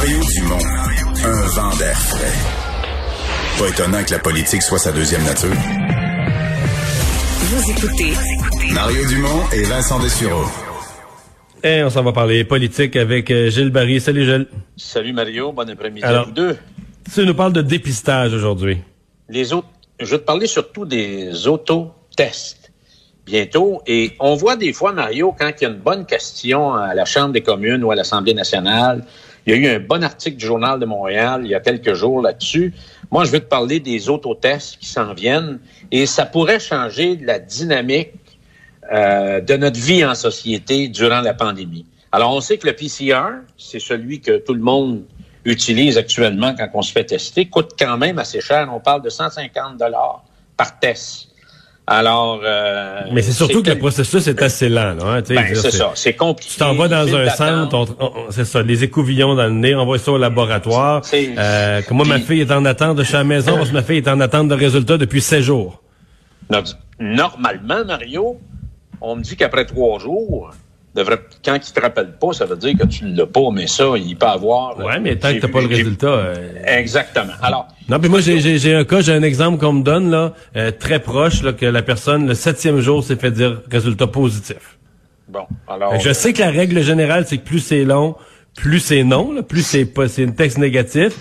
Mario Dumont, un vent d'air frais. Pas étonnant que la politique soit sa deuxième nature. Vous écoutez Mario Dumont et Vincent Dessureau. Et on s'en va parler politique avec euh, Gilles Barry. Salut Gilles. Salut Mario, bon après-midi à Alors- vous deux. Tu nous parles de dépistage aujourd'hui. Les autres, je vais te parler surtout des autotests bientôt. Et on voit des fois, Mario, quand il y a une bonne question à la Chambre des communes ou à l'Assemblée nationale, il y a eu un bon article du Journal de Montréal il y a quelques jours là-dessus. Moi, je veux te parler des autotests qui s'en viennent et ça pourrait changer la dynamique euh, de notre vie en société durant la pandémie. Alors, on sait que le PCR, c'est celui que tout le monde utilise actuellement quand on se fait tester, coûte quand même assez cher. On parle de 150 dollars par test. Alors, euh, Mais c'est surtout que le processus est assez lent. Là, hein, Ben, c'est ça, c'est compliqué. Tu t'en vas dans un centre, on- on- c'est ça, les écouvillons dans le nez, on va ça au laboratoire. C'est- Euh, que moi, ma fille est en attente de chez la maison, parce que ma fille est en attente de résultats depuis 16 jours. No- Normalement, Mario, on me dit qu'après trois jours, devrait, quand il te rappelle pas, ça veut dire que tu l'as pas, mais ça, il peut avoir. Ouais, mais tant que t'as pas le résultat. euh, Exactement. Alors, Non, puis moi, j'ai- j'ai j'ai un cas, j'ai un exemple qu'on me donne, là, euh, très proche, là, que la personne, le septième jour, s'est fait dire résultat positif. bon, alors. Je sais que la règle générale, c'est que plus c'est long, plus c'est non, là, plus c'est pas, c'est un texte négatif,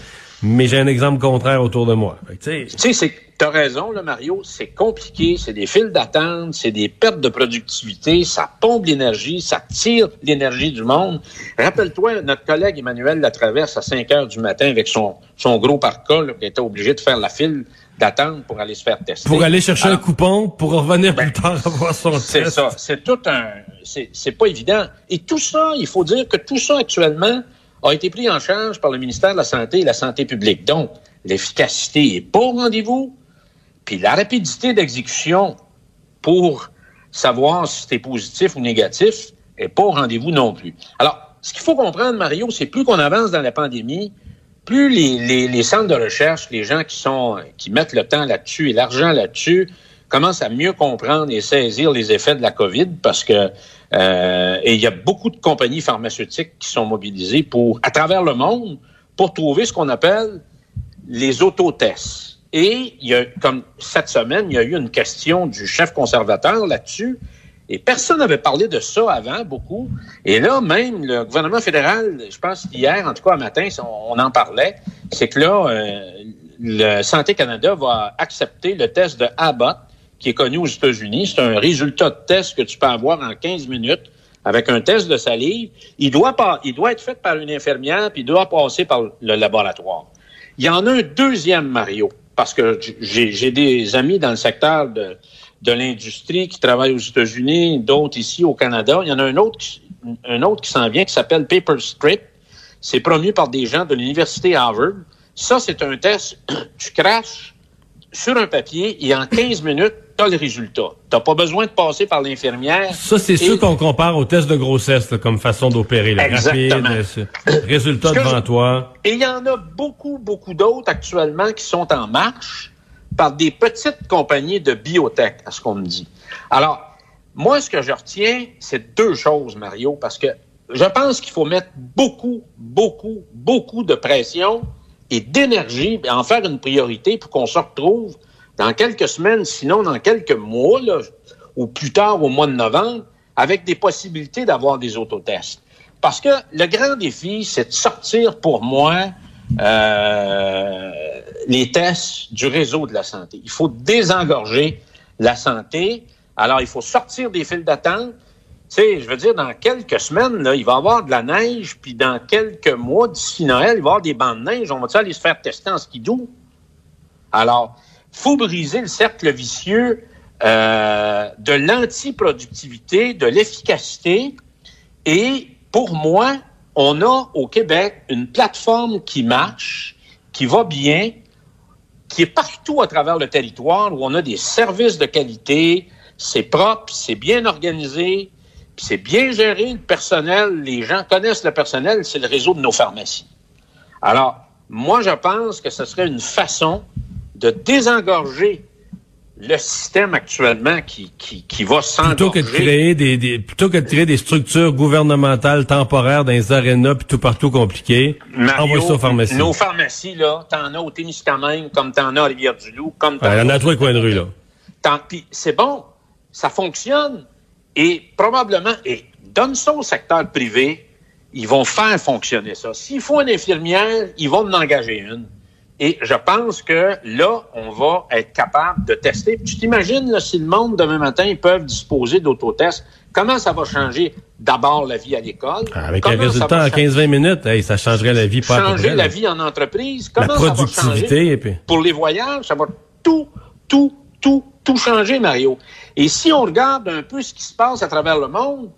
mais j'ai un exemple contraire autour de moi. Tu sais, c'est, t'as raison, là, Mario, c'est compliqué, c'est des files d'attente, c'est des pertes de productivité, ça pompe l'énergie, ça tire l'énergie du monde. Rappelle-toi, notre collègue Emmanuel Latraverse à 5 heures du matin avec son, son gros parka, là, qui était obligé de faire la file d'attente pour aller se faire tester. pour aller chercher Alors, un coupon, pour revenir plus tard avoir son Ben, C'est test. ça. C'est tout un. C'est c'est pas évident. Et tout ça, il faut dire que tout ça actuellement a été pris en charge par le ministère de la Santé et la Santé publique. Donc, l'efficacité est pas au rendez-vous, puis la rapidité d'exécution pour savoir si c'est positif ou négatif est pas au rendez-vous non plus. Alors, ce qu'il faut comprendre, Mario, c'est plus qu'on avance dans la pandémie, plus les, les, les centres de recherche, les gens qui sont qui mettent le temps là-dessus et l'argent là-dessus commencent à mieux comprendre et saisir les effets de la COVID parce que euh, et il y a beaucoup de compagnies pharmaceutiques qui sont mobilisées pour à travers le monde pour trouver ce qu'on appelle les autotests. Et il y a, comme cette semaine, il y a eu une question du chef conservateur là-dessus. Et personne n'avait parlé de ça avant, beaucoup. Et là, même le gouvernement fédéral, je pense hier, en tout cas, matin, on, on en parlait, c'est que là, euh, le Santé Canada va accepter le test de Abbott, qui est connu aux États-Unis. C'est un résultat de test que tu peux avoir en 15 minutes avec un test de salive. Il doit, pas, il doit être fait par une infirmière, puis il doit passer par le laboratoire. Il y en a un deuxième, Mario, parce que j'ai des amis dans le secteur de, de l'industrie qui travaillent aux États-Unis, d'autres ici au Canada. Il y en a un autre, un autre qui s'en vient qui s'appelle Paperstrip. C'est promu par des gens de l'université Harvard. Ça, c'est un test. Tu craches sur un papier et en 15 minutes, le résultat. Tu n'as pas besoin de passer par l'infirmière. Ça, c'est Et- sûr qu'on compare au test de grossesse là, comme façon d'opérer. là. Exactement. Rapide, euh, résultat devant je- toi. Et il y en a beaucoup, beaucoup d'autres actuellement qui sont en marche par des petites compagnies de biotech, à ce qu'on me dit. Alors, moi, ce que je retiens, c'est deux choses, Mario, parce que je pense qu'il faut mettre beaucoup, beaucoup, beaucoup de pression et d'énergie, en faire une priorité pour qu'on se retrouve dans quelques semaines, sinon dans quelques mois, là, ou plus tard au mois de novembre, avec des possibilités d'avoir des autotests. Parce que le grand défi, c'est de sortir pour moi euh, les tests du réseau de la santé. Il faut désengorger la santé. Alors, il faut sortir des files d'attente. Tu sais, je veux dire, dans quelques semaines, là, il va y avoir de la neige, puis dans quelques mois, d'ici Noël, il va y avoir des bancs de neige. On va aller se faire tester en skidoo? Alors, faut briser le cercle vicieux euh, de l'antiproductivité, de l'efficacité. Et pour moi, on a au Québec une plateforme qui marche, qui va bien, qui est partout à travers le territoire où on a des services de qualité, c'est propre, c'est bien organisé, c'est bien géré, le personnel, les gens connaissent le personnel, c'est le réseau de nos pharmacies. Alors, moi, je pense que ce serait une façon de désengorger le système actuellement qui, qui, qui va s'engorger. Plutôt que de créer des, des, plutôt que de créer des structures gouvernementales temporaires dans les arénas puis tout partout compliqué, envoie ça aux pharmacies. Nos pharmacies, là, t'en as au Témiscamingue, comme t'en as à Rivière-du-Loup, comme t'en ouais, as... en a trois coins de rue, là. Puis c'est bon, ça fonctionne, et probablement, et donne ça au secteur privé, ils vont faire fonctionner ça. S'il faut une infirmière, ils vont en engager une. Et je pense que là, on va être capable de tester. Tu t'imagines, si le monde, demain matin, ils peuvent disposer d'autotests, comment ça va changer d'abord la vie à l'école? Ah, avec comment un résultat en 15-20 minutes, hey, ça changerait la vie pas Changer à la vie en entreprise. Comment la productivité. Ça va changer? et puis... Pour les voyages, ça va tout, tout, tout, tout changer, Mario. Et si on regarde un peu ce qui se passe à travers le monde,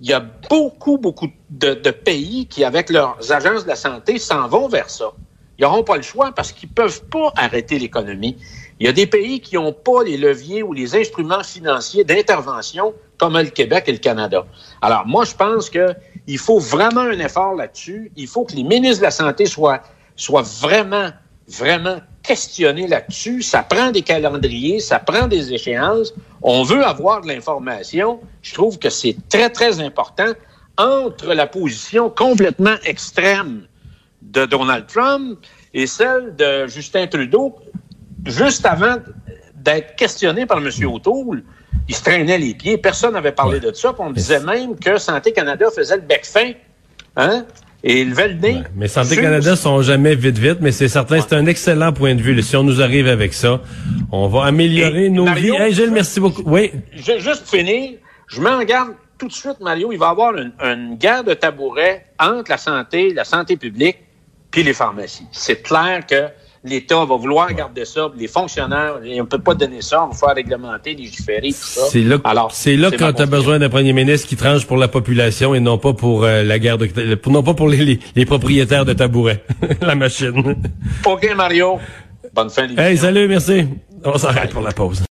il y a beaucoup, beaucoup de, de pays qui, avec leurs agences de la santé, s'en vont vers ça. Ils n'auront pas le choix parce qu'ils peuvent pas arrêter l'économie. Il y a des pays qui n'ont pas les leviers ou les instruments financiers d'intervention comme le Québec et le Canada. Alors, moi, je pense que il faut vraiment un effort là-dessus. Il faut que les ministres de la Santé soient, soient vraiment, vraiment questionnés là-dessus. Ça prend des calendriers, ça prend des échéances. On veut avoir de l'information. Je trouve que c'est très, très important entre la position complètement extrême de Donald Trump et celle de Justin Trudeau, juste avant d'être questionné par M. O'Toole, il se traînait les pieds. Personne n'avait parlé ouais. de ça. on disait même que Santé Canada faisait le bec fin. Hein? Et il levait le nez. Ouais. Mais Santé Canada sont jamais vite vite, mais c'est certain, ouais. c'est un excellent point de vue. Si on nous arrive avec ça, on va améliorer Et nos Mario, vies. Hey, Gilles, merci beaucoup. Oui. Je, juste pour finir, je m'en garde tout de suite, Mario, il va y avoir une, une guerre de tabourets entre la santé, la santé publique puis les pharmacies. C'est clair que l'État va vouloir ouais. garder ça, les fonctionnaires, on ne peut pas donner ça, on va faire réglementer, légiférer, tout ça. C'est là, Alors, c'est là quand tu as besoin d'un premier ministre qui tranche pour la population et non pas pour euh, la guerre de, pour, non pas pour les, les, les propriétaires de tabourets, la machine. OK, Mario. Bonne fin d'émission. Hey, salut, merci. On s'arrête pour la pause.